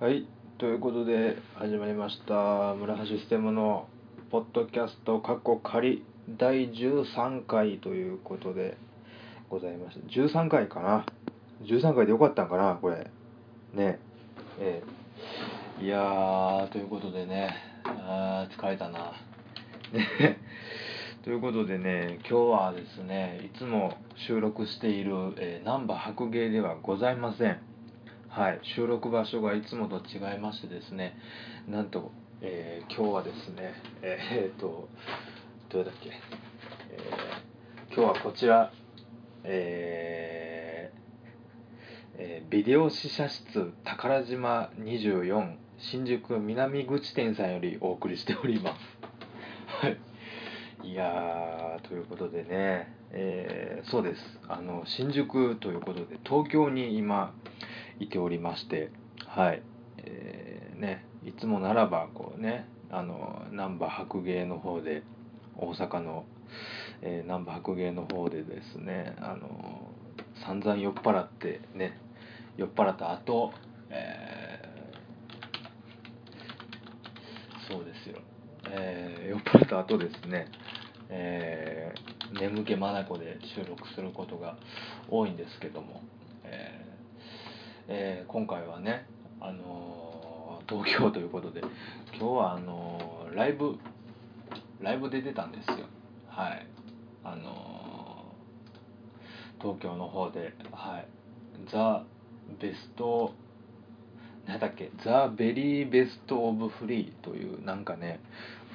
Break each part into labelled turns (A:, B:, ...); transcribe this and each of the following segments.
A: はい、ということで始まりました村橋ステムのポッドキャスト過去仮第13回ということでございました13回かな？13回でよかったんかな？これ。ね。ええ。いやーということでね。あー疲れたな。ということでね今日はですねいつも収録している、えー、難波白芸ではございません。はい、収録場所がいつもと違いましてですね、なんと、えー今日はですね、えーっと、どれだっけ、えー今日はこちら、ええービデオ試写室宝島24新宿南口店さんよりお送りしております。はい。いやーということでね、えーそうですあの新宿ということで東京に今いておりましてはい、えーねいつもならばこうねあの難波白芸の方で大阪の、えー、難波白芸の方でですねあの散々酔っ払ってね酔っ払った後、えーそうですよ、えー酔っ払った後ですね、えー眠気まなこで収録することが多いんですけども、えー今回はね、あのー東京ということで今日はあのーライブライブで出たんですよ。はい。あの東京の方ではい。ザ・ベストなんだっけ？ザ・ベリーベスト・オブ・フリーというなんかね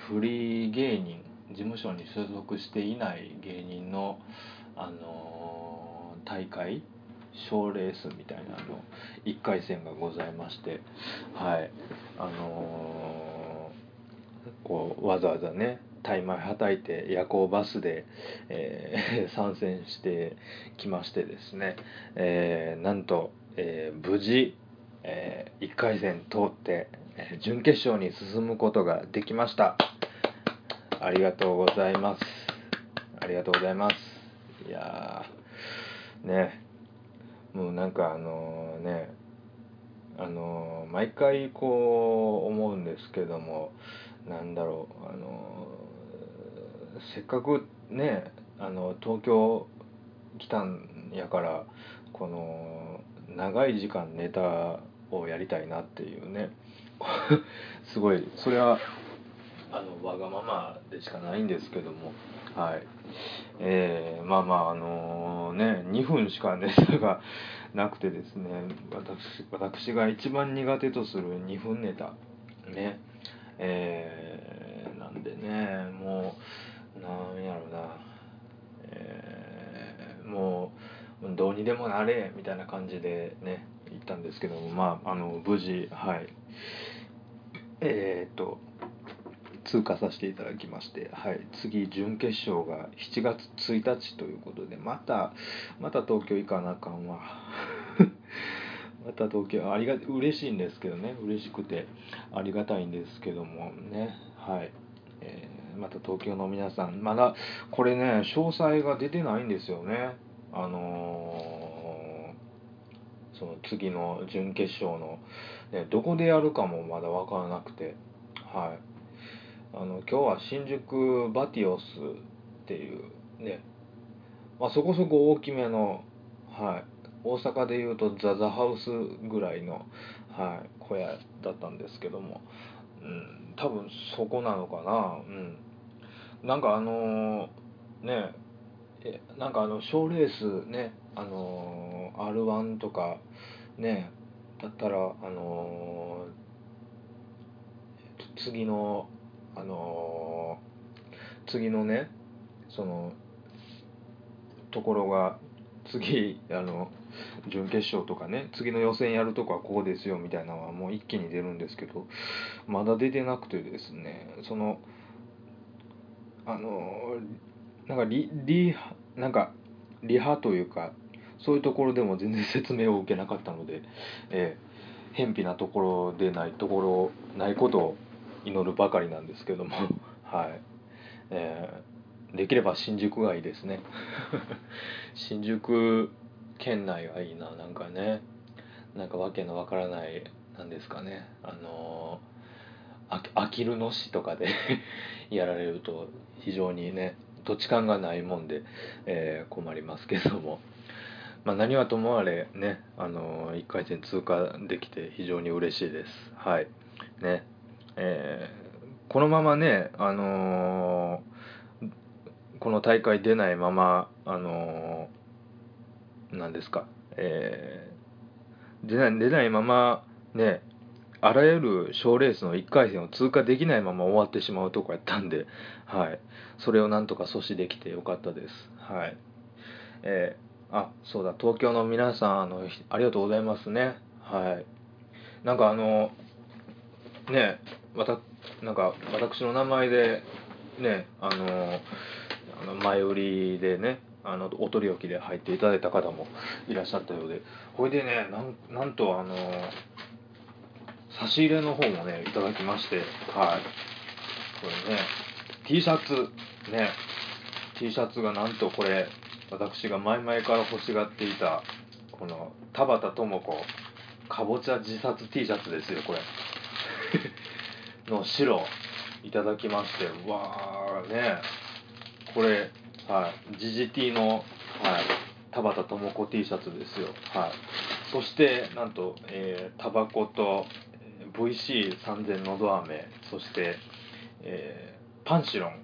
A: フリー芸人事務所に所属していない芸人のあの大会賞レースみたいなの1回戦がございましてはい。あのーこうわざわざね大枚はたいて夜行バスで、えー 参戦してきましてですね、えーなんと、えー無事、え1回戦通って、え準決勝に進むことができました。ありがとうございます。ありがとうございます。いやね。もうなんかあのねあの毎回こう思うんですけどもなんだろうあのせっかくねあの東京来たんやからこの長い時間ネタをやりたいなっていうね すごいそれはあのわがままでしかないんですけどもはい。えーまあまああのね2分しかネタ がなくてですね私私が一番苦手とする2分ネタね。えーなんでねもうなんやろな。えーもうどうにでもなれみたいな感じでね行ったんですけどもまああの無事はい。えーっと通過させていただきまして、はい、次準決勝が7月1日ということでまたまた東京行かなあかんわ。また東京ありが嬉しいんですけどね嬉しくてありがたいんですけどもねはい、えーまた東京の皆さんまだこれね詳細が出てないんですよね。あのーその次の準決勝の、ね、どこでやるかもまだ分からなくてはい。あの今日は新宿バティオスっていうね、まあ、そこそこ大きめの、はい、大阪でいうとザ・ザ・ハウスぐらいの、はい、小屋だったんですけども、うん、多分そこなのかな、うん、なんかあのねえなんかあの賞レースねあの r 1とかねだったらあの次のあの次のねそのところが次あの準決勝とかね次の予選やるとこはこうですよみたいなのはもう一気に出るんですけどまだ出てなくてですねそのあのなんかリリなんかリハというかそういうところでも全然説明を受けなかったので、えー偏僻なところでないところないことを祈るばかりなんですけども。はい、えーできれば新宿がいいですね。新宿県内がいいななんかね。なんかわけのわからないなんですかね。あのああきる野市とかで やられると非常にね土地勘がないもんで、えー困りますけども、まあ、何はともあれねあの1回戦通過できて非常に嬉しいです。はい。ね。えーこのままねあのーこの大会出ないままあのーなんですかえー出ない出ないままねあらゆる賞レースの1回戦を通過できないまま終わってしまうとこやったんで、はい、それをなんとか阻止できてよかったです。はいえーあそうだ東京の皆さんあのありがとうございますね。はい、なんかあのねわたなんか私の名前でねあのあの前売りでねあのお取り置きで入っていただいた方もいらっしゃったようでほいでねなんなんとあの差し入れの方もねいただきましてはい。これね T シャツね T シャツがなんとこれ私が前々から欲しがっていたこの田畑智子かぼちゃ自殺 T シャツですよこれ。の白いただきましてわーね。これはい、GGT の、はい、田畑智子 T シャツですよ。はい。そして、なんと、えータバコと、VC3000 のど飴、そして、えーパンシロン。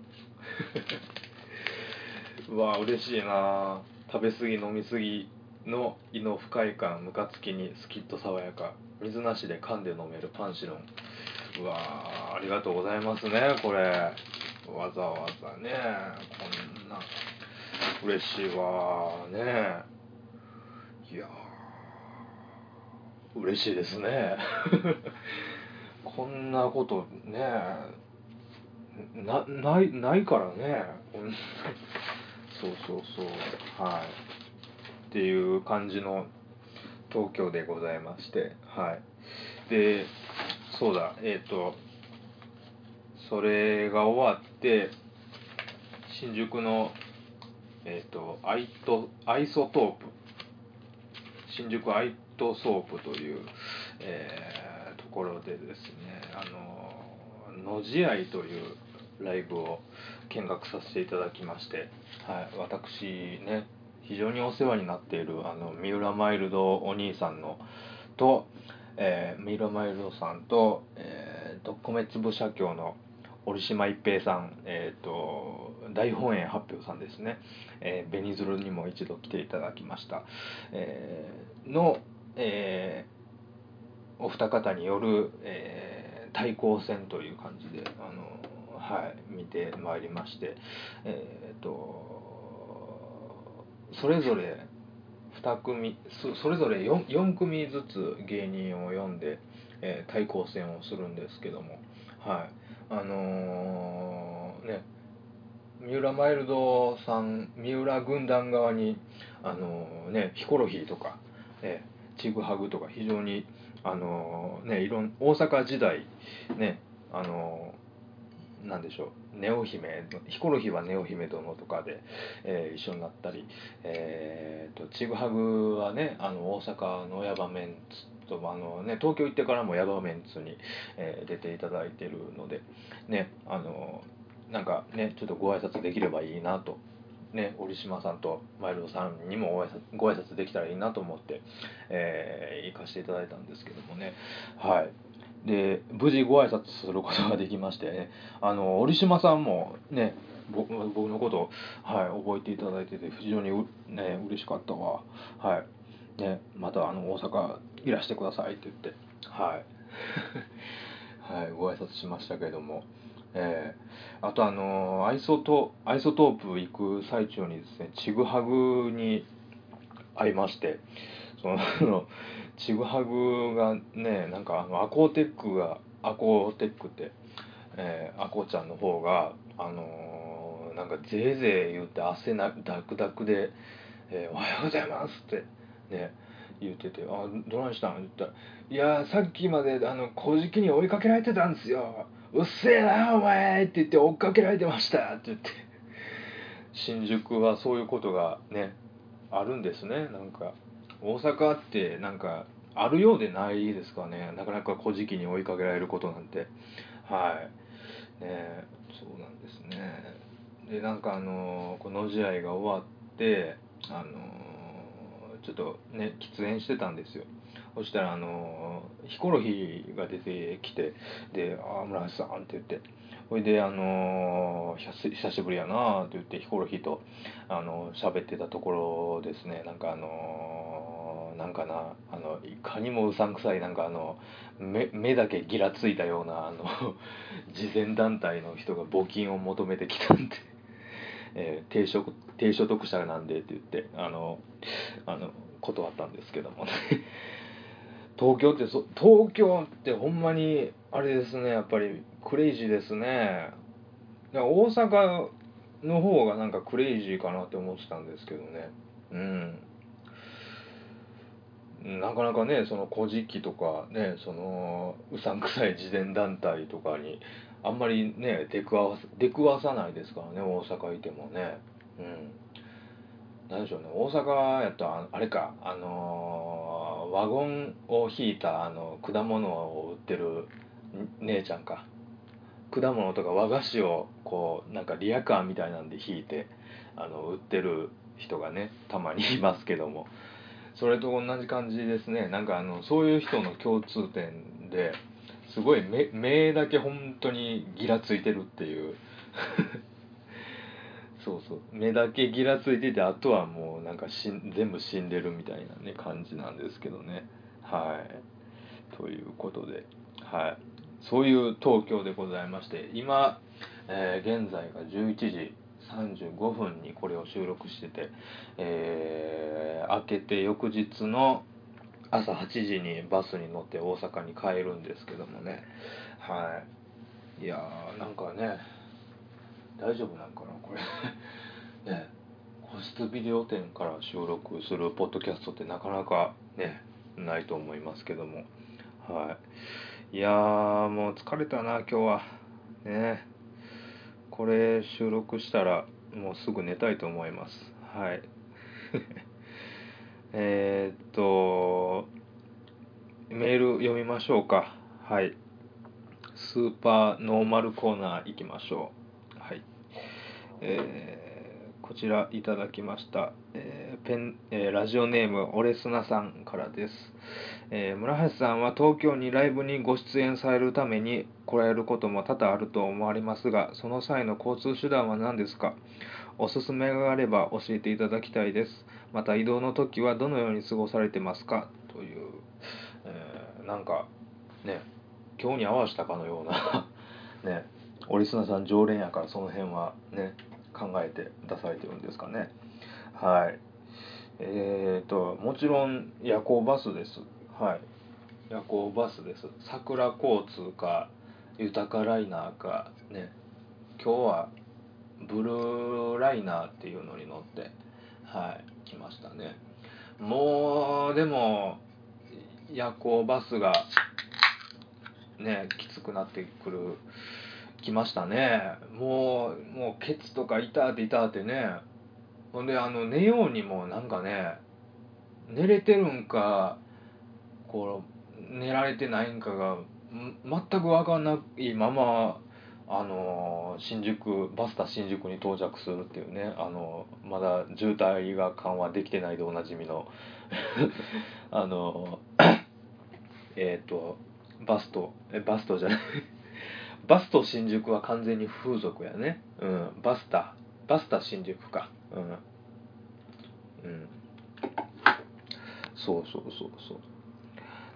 A: うわ嬉しいな食べ過ぎ飲み過ぎの胃の不快感ムカつきにスキッと爽やか。水なしで噛んで飲めるパンシロン。うわーありがとうございますねこれ。わざわざねこんな嬉しいわね。いやー嬉しいですね。こんなことねなないないからねそうそうそうはい。っていう感じの東京でございましてはい。でそうだ。えっ、とそれが終わって新宿のえっ、とアイトアイソトープ。新宿アイソトープという、えーところでですねあの野試合というライブを見学させていただきまして、はい、私ね非常にお世話になっているあの三浦マイルドお兄さんのと、えー三浦マイルさんと、えー、と米粒写経の居島一平さん、えー、と大本営発表さんですね、えー、紅鶴にも一度来ていただきました、えーの、えーお二方による、えー対抗戦という感じであの、はい、見てまいりまして、えー、とそれぞれ2組それぞれ 4, 4組ずつ芸人を呼んで、えー対抗戦をするんですけども。はい。あのーね三浦マイルドさん三浦軍団側にあのーねヒコロヒーとか、えーチグハグとか非常にあのねいろん大阪時代ねあのなんでしょう。ネオ姫ヒコロヒーはネオ姫殿とかで、えー一緒になったり、えーとチグハグはねあの大阪のヤバメンツとあの、ね、東京行ってからもヤバメンツに、えー出ていただいてるのでねあのなんかねちょっとご挨拶できればいいなと。ね、折島さんとマイルドさんにもご挨拶ご挨拶できたらいいなと思って、えー行かせていただいたんですけどもねはいで無事ご挨拶することができましてねあの折島さんもねぼ僕のこと、はい、覚えていただいてて非常にう、ね、嬉しかったわ。はい。ねまたあの大阪いらしてくださいって言ってはい、はい、ご挨拶しましたけどもえーあとあのアイソトアイソトープ行く最中にですねちぐはぐに会いましてそのちぐはぐがねなんかあのアコーテックがアコーテックって、えー、アコちゃんの方があのーなんかぜいぜい言って汗なダクダクで、えーおはようございます」ってね言ってて「あどないしたん?」言ったら「いやさっきまであの小じに追いかけられてたんですようっせえなお前!」って言って追っかけられてましたって言って新宿はそういうことがねあるんですねなんか大阪ってなんかあるようでないですかね。なかなか古事記に追いかけられることなんて。はい。ねそうなんですね。でなんかあのこの試合が終わってあのちょっとね喫煙してたんですよ。そしたらあのヒコロヒーが出てきてで「ああ村橋さん」って言って。ほいであの久しぶりやなって言ってヒコロヒーとあの喋ってたところですね。なんかあのなんかなあのいかにもうさんくさいなんかあの目目だけギラついたようなあの 慈善団体の人が募金を求めてきたんでえー、低所低所得者なんでって言ってあのあの断ったんですけどもね。東京ってそ東京ってほんまにあれですねやっぱりクレイジーですね。大阪の方がなんかクレイジーかなって思ってたんですけどね。うん。なかなかねその古事記とかねそのうさんくさい自伝団体とかにあんまりね出くわ出くわさないですからね大阪いてもね。うん。何でしょうね大阪やとあれかあのー、ワゴンを引いたあの果物を売ってる姉ちゃんか。果物とか和菓子をこうなんかリアカーみたいなんで引いてあの売ってる人がねたまにいますけども。それと同じ感じですね。なんかあのそういう人の共通点ですごい目目だけ本当にギラついてるっていう。そうそう。目だけギラついててあとはもうなんかし全部死んでるみたいなね感じなんですけどね。はい。ということで。はい。そういう東京でございまして今、えー、現在が11時。35分にこれを収録してて、えー、明けて翌日の朝8時にバスに乗って大阪に帰るんですけどもね。はい。いやーなんかね大丈夫なんかなこれ。ね個室ビデオ店から収録するポッドキャストってなかなかねないと思いますけども。はい。いやーもう疲れたな今日は。ね。これ収録したらもうすぐ寝たいと思います。はい。えっとメール読みましょうか。はい。スーパーノーマルコーナー行きましょう。はい。えー、こちらいただきました、えー、ペン、えー、ラジオネームオレスナさんからです、え村橋さんは東京にライブにご出演されるために来られることも多々あると思われますがその際の交通手段は何ですか？おすすめがあれば教えていただきたいです。また移動の時はどのように過ごされてますか？という、えー、なんかね今日に合わせたかのような ねオリスナさん常連やからその辺はね考えて出されてるんですかね。はい。えーともちろん夜行バスです。はい。夜行バスです。桜交通か豊かライナーかね。今日はブルーライナーっていうのに乗ってはい来ましたね。もうでも夜行バスがねきつくなってくる来ましたね。もうもうケツとか痛って痛ってね。ほんであの寝ようにもなんかね寝れてるんかこう寝られてないんかが全く分かんないままあの新宿バスタ新宿に到着するっていうねあのまだ渋滞が緩和できてないでおなじみの あのえっ、とバストえバストじゃないバスト新宿は完全に風俗やね。うんバスタバスタ新宿か。うん。うん。そうそうそうそう。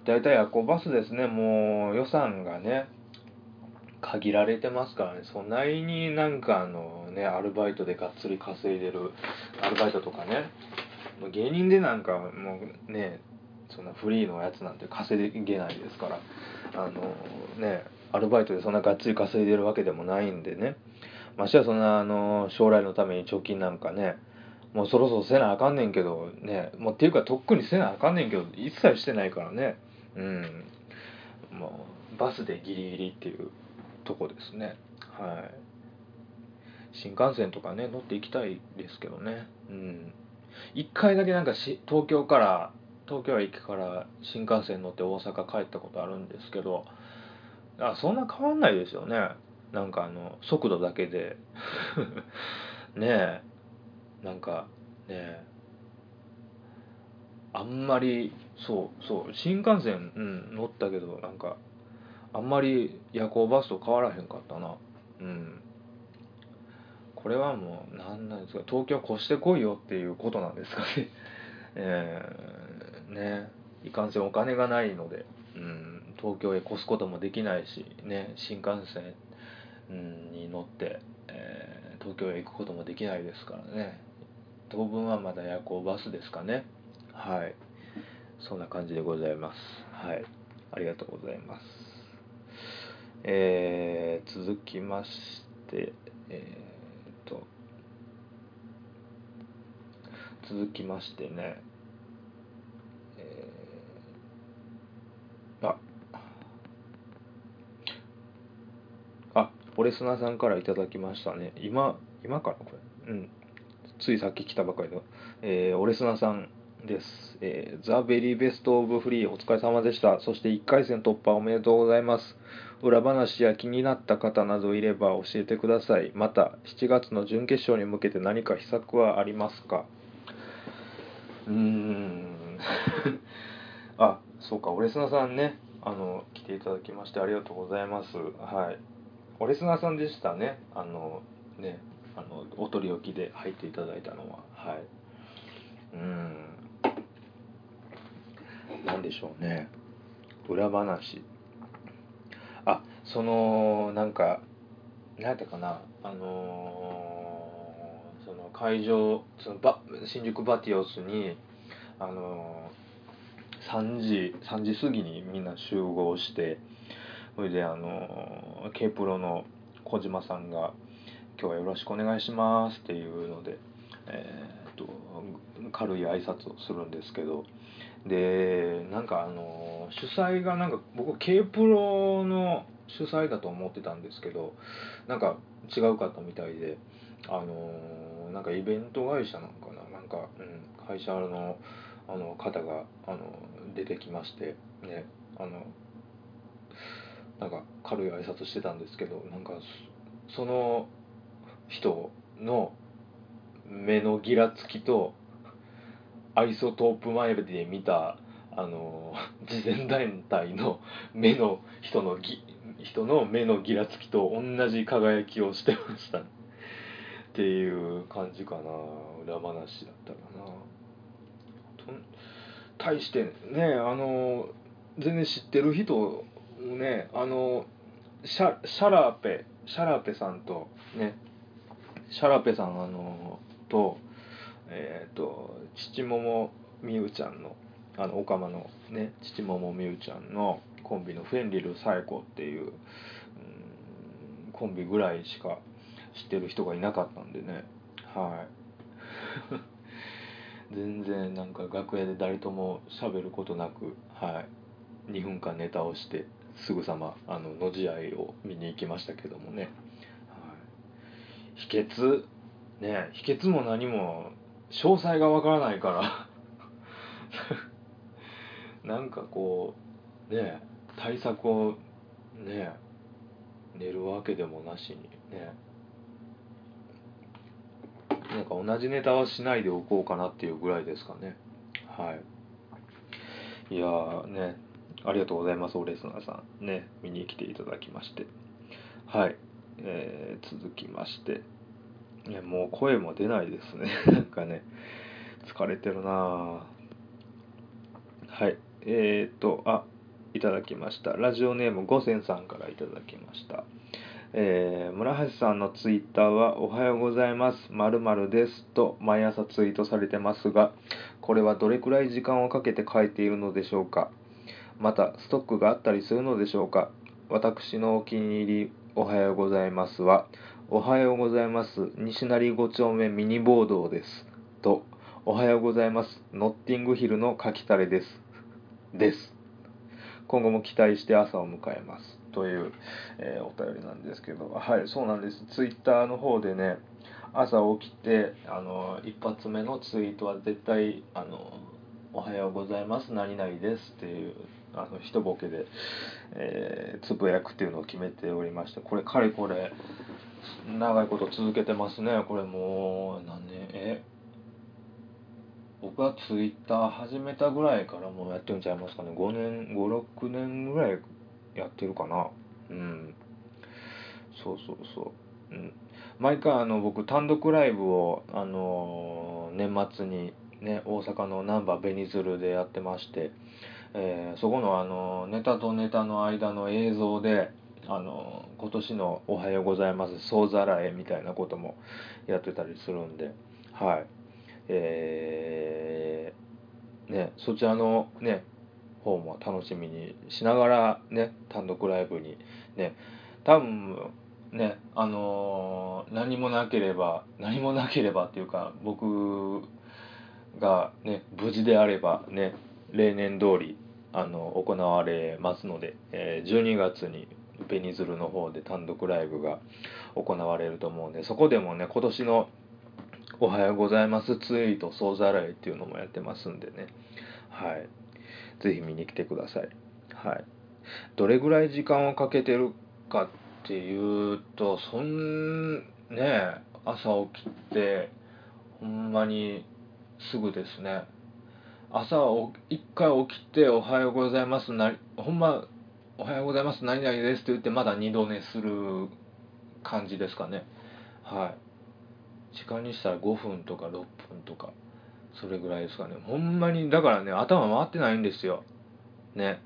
A: 大体夜行バスですね。もう予算がね限られてますからね。そんなになんかあのねアルバイトでがっつり稼いでるアルバイトとかね。芸人でなんかもうねそんなフリーのやつなんて稼げないですから。あのねアルバイトでそんながっつり稼いでるわけでもないんでね。ましてやそんなあの将来のために貯金なんかねもうそろそろせなあかんねんけどねもうっていうかとっくにせなあかんねんけど一切してないからね。うん。もうバスでギリギリっていうとこですね。はい。新幹線とかね乗っていきたいですけどね。うん。一回だけなんかし東京から東京駅から新幹線乗って大阪帰ったことあるんですけどあそんな変わんないですよね。なんかあの速度だけで。ねえ。なんかねえ。あんまりそうそう。新幹線、うん、乗ったけどなんかあんまり夜行バスと変わらへんかったな。うん。これはもう何なんですか。東京越してこいよっていうことなんですかね。えー、ねいかんせんお金がないので、うん、東京へ越すこともできないしね新幹線、に乗って、えー、東京へ行くこともできないですからね。当分はまだ夜行バスですかね。はい。そんな感じでございます。はい。ありがとうございます。えー、続きましてえー、と続きましてねえー、ああオレスナさんからいただきましたね今今からこれうんついさっき来たばかりの、えー、オレスナさんです。えー、ザ・ベリーベスト・オブ・フリーお疲れ様でした。そして1回戦突破おめでとうございます。裏話や気になった方などいれば教えてください。また、7月の準決勝に向けて何か秘策はありますか？うーん。あ、そうか、オレスナさんね、あの、来ていただきましてありがとうございます。はい。オレスナーさんでしたね。あの、ね、あの、お取り置きで入っていただいたのは。はい。うん。何でしょうね裏話あそのなんか何やったかなあのー、その会場そのバ新宿バティオスにあのー、3時3時過ぎにみんな集合してそれであの、K プロの小島さんが「今日はよろしくお願いします」っていうので、えー、っと軽い挨拶をするんですけどでなんかあの主催がなんか僕 K プロの主催だと思ってたんですけどなんか違うかったみたいであのなんかイベント会社なのかななんか、うん、会社のあの方があの出てきましてねあのなんか軽い挨拶してたんですけどなんかその人の目のギラつきとアイソトープ前で見たあの慈善団体の目の人のぎ人の目のギラつきと同じ輝きをしてました。っていう感じかな。裏話だったかな。対してねあの全然知ってる人ねあのシャシャラーペシャラーペさんとねシャラーペさんあのとえっ、ー、と父桃みゆちゃんのあのオカマのね父桃みゆちゃんのコンビのフェンリルサイコっていう、うん、コンビぐらいしか知ってる人がいなかったんでね。はい。全然なんか楽屋で誰とも喋ることなくはい。2分間ネタをして。すぐさまあのの字合いを見に行きましたけどもね、はい、秘訣ね秘訣も何も詳細がわからないから。なんかこうね対策をね寝るわけでもなしにね。なんか同じネタはしないでおこうかなっていうぐらいですかね。はい。いやーねありがとうございます。オレスナーさん。ね見に来ていただきまして。はい。えー、続きまして。いやもう声も出ないですね。なんかね疲れてるなはい。えー、っとあいただきました。ラジオネーム五千さんからいただきました。えー、村橋さんのツイッターは「おはようございます。〇〇です」と毎朝ツイートされてますがこれはどれくらい時間をかけて書いているのでしょうか。またストックがあったりするのでしょうか？私のお気に入り「おはようございますは」おはようございます西成5丁目ミニボードですとおはようございます。ノッティングヒルのかきたれです。です。今後も期待して朝を迎えます。という、えー、お便りなんですけど、はい、そうなんです。ツイッターの方でね、朝起きて、あの、一発目のツイートは絶対、あの、おはようございます。何々ですっていうあの一ボケで、えー、つぶやくっていうのを決めておりましてこれかれこれ長いこと続けてますね。これもう何年？え？僕はツイッター始めたぐらいからもうやってんちゃいますかね。5年56年ぐらいやってるかな。うん。そうそうそう。うん。毎回あの僕単独ライブをあのー、年末にね大阪の難波ベニズルでやってまして、えー、そこのあのネタとネタの間の映像であの今年の「おはようございます」総ざらえみたいなこともやってたりするんではい。えー、ねそちらのね方も楽しみにしながらね単独ライブにね多分ねあのー、何もなければ何もなければっていうか僕がね無事であればね例年通りあの行われますので、えー、12月にベニズルの方で単独ライブが行われると思うんでそこでもね今年の「おはようございます」ツイート総ざらいっていうのもやってますんでね。はい。是非見に来てください。はい。どれぐらい時間をかけてるかっていうとそんね朝起きてほんまにすぐですね。朝一回起きて「おはようございます」なほんま「おはようございます何々です」って言ってまだ二度寝する感じですかね。はい。時間にしたら5分とか6分とかそれぐらいですかね。ほんまにだからね頭回ってないんですよ。ね。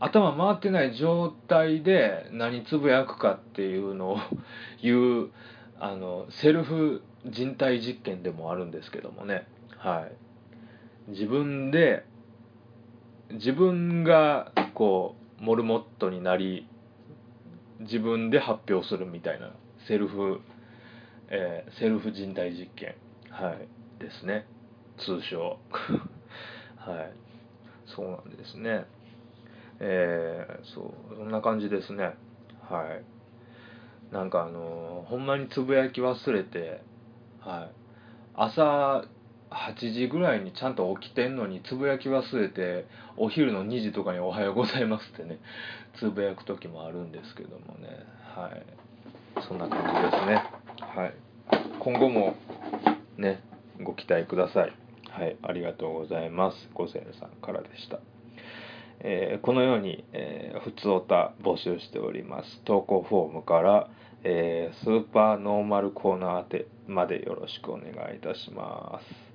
A: 頭回ってない状態で何つぶやくかっていうのを 言うあのセルフ人体実験でもあるんですけどもね。はい。自分で自分がこうモルモットになり自分で発表するみたいなセルフ、えー、セルフ人体実験。はい。ですね。通称。はい。そうなんですね。えー、そう。そんな感じですね。はい。なんかあのー、ほんまにつぶやき忘れてはい。朝8時ぐらいにちゃんと起きてんのにつぶやき忘れてお昼の2時とかに「おはようございます」ってね つぶやく時もあるんですけどもね。はい。そんな感じですね。はい。今後もねご期待ください。はい。ありがとうございます。五千さんからでした。えー、このように、えー、普通おた募集しております。投稿フォームからえー、スーパーノーマルコーナー宛てまでよろしくお願いいたします。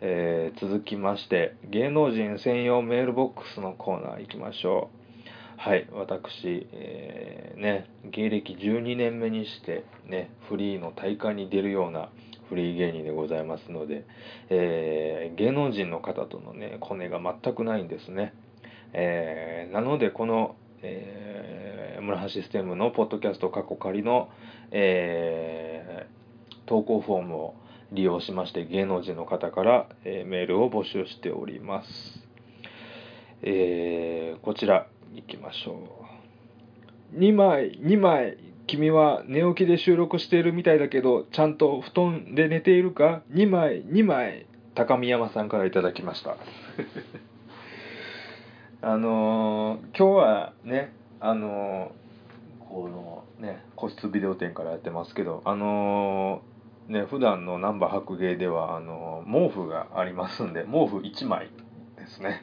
A: えー、続きまして芸能人専用メールボックスのコーナー行きましょう。はい私、えー、ね芸歴12年目にしてねフリーの大会に出るようなフリー芸人でございますので、えー、芸能人の方とのねコネが全くないんですね、え、なのでこの、え、村橋システムのポッドキャスト過去仮の、え、投稿フォームを利用しまして芸能人の方から、えー、メールを募集しております。えー、こちら行きましょう。2枚、2枚、君は寝起きで収録しているみたいだけど、ちゃんと布団で寝ているか ?2 枚、2枚、高見山さんからいただきました。あのー、今日はね、あのー、このね、個室ビデオ店からやってますけど、あのーね、普段の難波白芸ではあの毛布がありますんで毛布1枚ですね。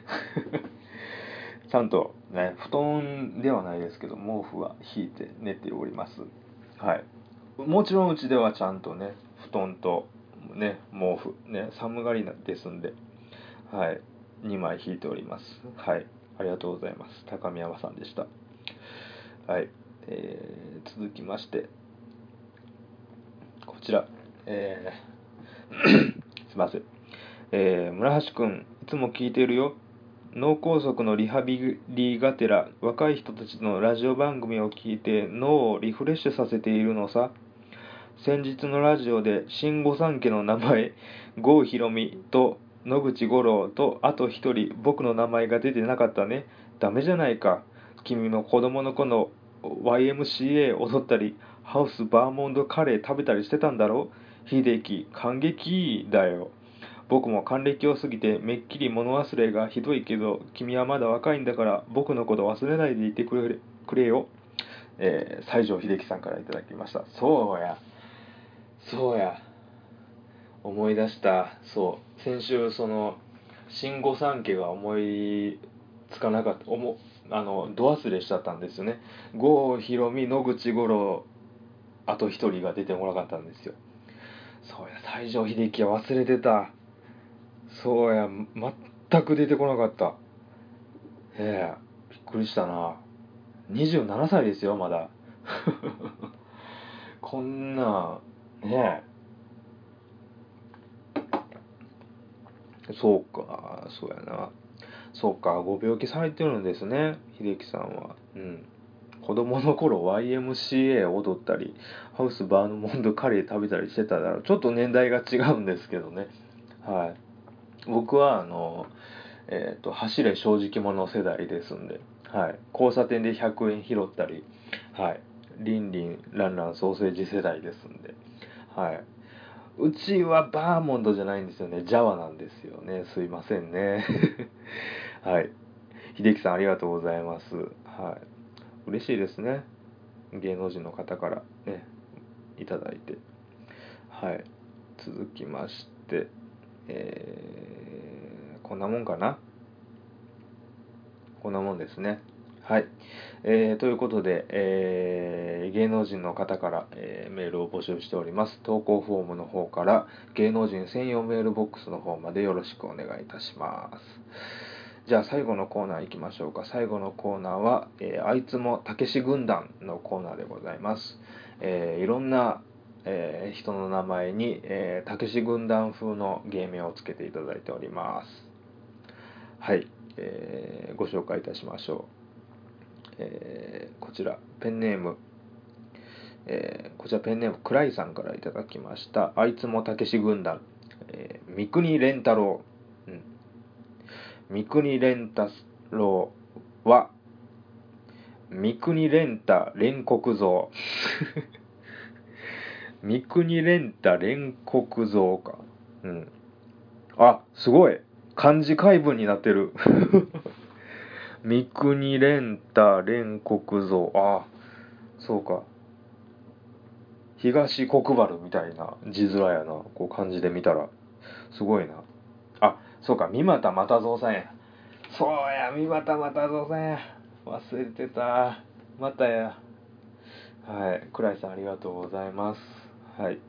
A: ちゃんとね布団ではないですけど毛布は引いて寝ております。はい。もちろんうちではちゃんとね布団とね毛布ね寒がりですんではい。2枚引いております。はい。ありがとうございます。高見山さんでした。はい、えー、続きましてこちら。えー、すいません。えー、村橋くん、いつも聞いてるよ。脳梗塞のリハビリがてら、若い人たちのラジオ番組を聞いて脳をリフレッシュさせているのさ。先日のラジオで新御三家の名前、郷ひろみと野口五郎とあと一人僕の名前が出てなかったね。ダメじゃないか。君も子供の頃 YMCA 踊ったり、ハウスバーモンドカレー食べたりしてたんだろう秀樹感激だよ。僕も還暦を過ぎてめっきり物忘れがひどいけど君はまだ若いんだから僕のこと忘れないでいてくれくれよ、えー、西城秀樹さんからいただきました。そうや。そうや。思い出した。そう。先週その新御三家が思いつかなかった思あの度忘れしちゃったんですよね。郷ひろみ野口五郎あと一人が出てこなかったんですよ。そうや西城秀樹は忘れてた。そうや全く出てこなかった。ええびっくりしたな。27歳ですよまだ。こんなねえ。そうかそうやな。そうかご病気されてるんですね秀樹さんは。うん。子供の頃 YMCA 踊ったりハウスバーヌモンドカレー食べたりしてただろう。ちょっと年代が違うんですけどね。はい。僕はあのえっ、ー、と走れ正直者世代ですんで、はい、交差点で100円拾ったりはい。リンリンランランソーセージ世代ですんで。はい。うちはバーモンドじゃないんですよね。ジャワなんですよね。すいませんね。はい。秀樹さんありがとうございます。はい。嬉しいですね。芸能人の方からねいただいて。はい。続きましてえー、こんなもんかな？こんなもんですね。はい、えー、ということで、えー、芸能人の方から、えー、メールを募集しております。投稿フォームの方から芸能人専用メールボックスの方までよろしくお願いいたします。じゃあ最後のコーナー行きましょうか。最後のコーナーは、えー、あいつもたけし軍団のコーナーでございます。えー、いろんな、えー、人の名前に、えたけし軍団風の芸名をつけていただいております。はい、えご紹介いたしましょう。えこちら、ペンネーム、えこちらペンネーム、クライさんからいただきました。あいつもたけし軍団、え三国連太郎。うん三国連太郎は、三国連太連国像。三国連太連国像か。うん。あ、すごい。漢字解文になってる。三国連太連国像。あ、そうか。東国原みたいな字面やな。こう漢字で見たら。すごいな。そうか、三股又蔵さんや。そうや、三股又蔵さんや。忘れてた。またや。はい、倉井さんありがとうございます。はい。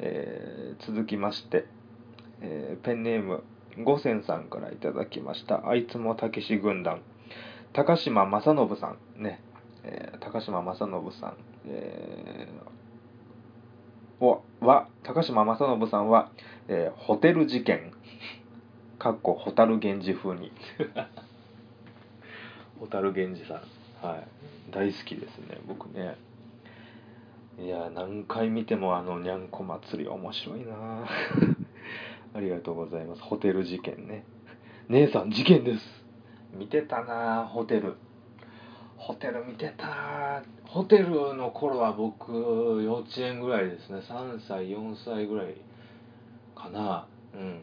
A: えー、続きまして、えー、ペンネーム、五千さんからいただきました。あいつもたけし軍団。高島正信さん。ね。えー、高島正信さん。えー、は、高島正信さんは、えー、ホテル事件かっこ蛍源氏風に。蛍源氏さん。はい。大好きですね僕ね。いや何回見てもあのにゃんこ祭り面白いな ありがとうございます。ホテル事件ね。姉さん事件です。見てたなホテル。ホテル見てたホテルの頃は僕幼稚園ぐらいですね。3歳4歳ぐらいかな。うん。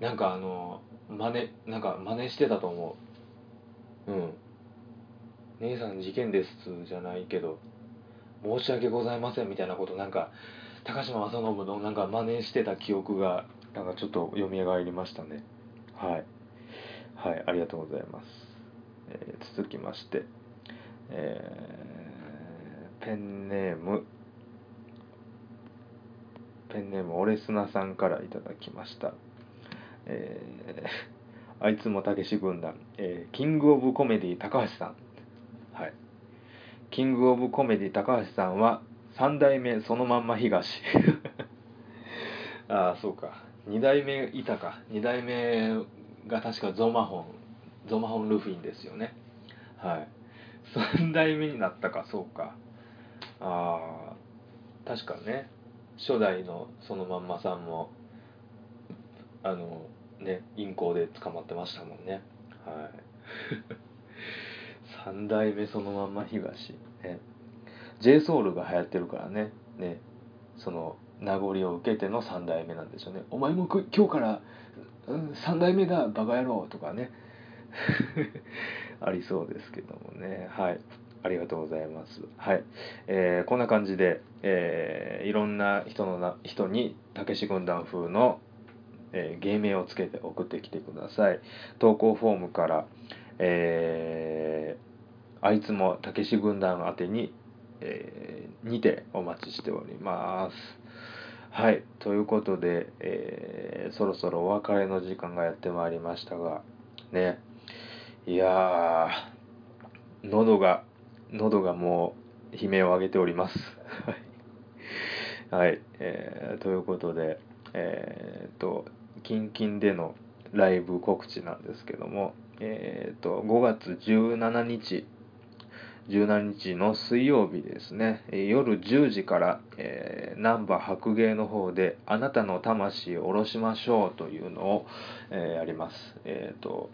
A: なんかあの真似なんか真似してたと思う。うん。姉さん事件ですじゃないけど申し訳ございませんみたいなことなんか高島正信のなんか真似してた記憶がなんかちょっと蘇りましたね。はい。はいありがとうございます、えー、続きまして。えー、ペンネーム。ペンネームオレスナさんからいただきました。えー、あいつもたけし軍団、えー、キングオブコメディ高橋さん。はい。キングオブコメディ高橋さんは、3代目そのまんま東。ああ、そうか。2代目いたか。2代目が確かゾマホン、ゾマホンルフィンですよね。はい。3代目になったか、そうか。ああ、確かね。初代のそのまんまさんも、あの、ね銀行で捕まってましたもんね。はい。三代目そのまんま東。ね。j ソ u l が流行ってるからね。ね。その名残を受けての3代目なんですよね。お前も今日から、うん、3代目だバカ野郎とかね。ありそうですけどもね。はい。ありがとうございます。はい、えー、こんな感じで、えー、いろんな人のな人にたけし軍団風の、えー、芸名をつけて送ってきてください投稿フォームから、えー、あいつもたけし軍団宛てに、えー、にてお待ちしておりますはい。ということで、えー、そろそろお別れの時間がやってまいりましたが、ね。いやー、喉が、喉がもう悲鳴を上げております。はい。えー、ということで、えー、と、近々でのライブ告知なんですけども、えー、と、5月17日、17日の水曜日ですね、夜10時から、えー、南波白芸の方で、あなたの魂を下ろしましょうというのを、えー、やります。えっ、ー、と、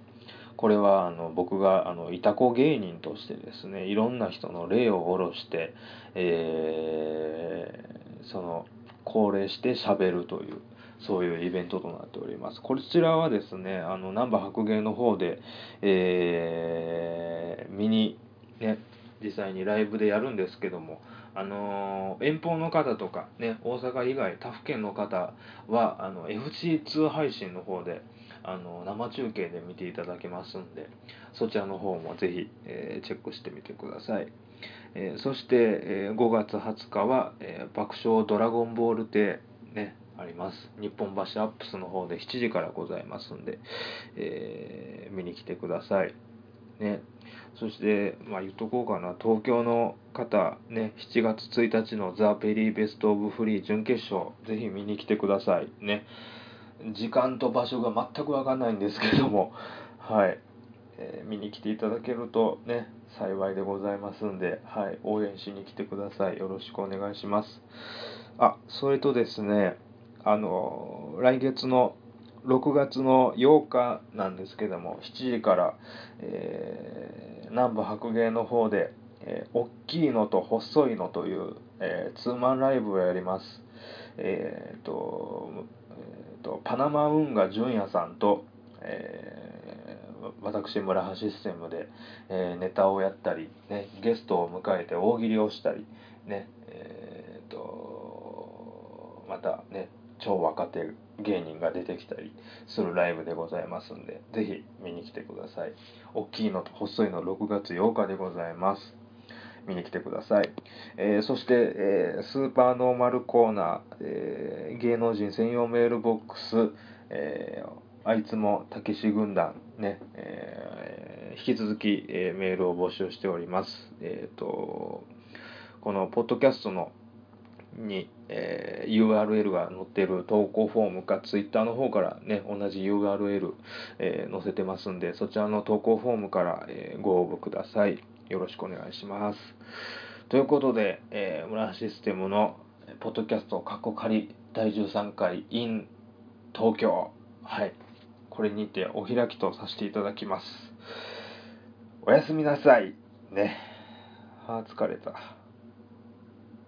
A: これはあの僕があのいたこ芸人としてですね、いろんな人の霊を下ろして、えー、その、高齢して喋るという、そういうイベントとなっております。こちらはですね、あの、南波白芸の方で、えー、見に、ね、実際にライブでやるんですけども、あのー、遠方の方とか、ね、大阪以外他府県の方はあの FC2 配信の方で、あの生中継で見ていただけますんでそちらの方もぜひ、えー、チェックしてみてください、えー、そして、え5月20日は、え爆笑ドラゴンボール亭ねあります日本橋アップスの方で7時からございますんで、え見に来てくださいねそして、まあ、言っとこうかな、東京の方、ね、7月1日のザ・ペリーベスト・オブ・フリー準決勝、ぜひ見に来てください。ね。時間と場所が全くわかんないんですけども、はい。え、見に来ていただけるとね、幸いでございますんで、はい。応援しに来てください。よろしくお願いします。あ、それとですね、あの、来月の6月の8日なんですけども、7時から、えー、南部白芸の方で、えー、大きいのと細いのという、えー、ツーマンライブをやります。えーとえーと、パナマ運河純也さんと、えー、私村橋システムで、えー、ネタをやったり、ね、ゲストを迎えて大喜利をしたり、ねえーとまたね超若手芸人が出てきたりするライブでございますんで、ぜひ見に来てください。大きいのと細いの6月8日でございます。見に来てください。えー、そして、えー、スーパーノーマルコーナー、えー、芸能人専用メールボックス、えあいつもたけし軍団、ね、え引き続き、えメールを募集しております。えっ、と、このポッドキャストのに、えー、URL が載ってる投稿フォームか Twitter の方からね、同じ URL、えー、載せてますんで、そちらの投稿フォームから、えー、ご応募ください。よろしくお願いします。ということで、えー、村システムのポッドキャスト過去仮第13回 in 東京。はい。これにてお開きとさせていただきます。おやすみなさい。ね。あ、疲れた。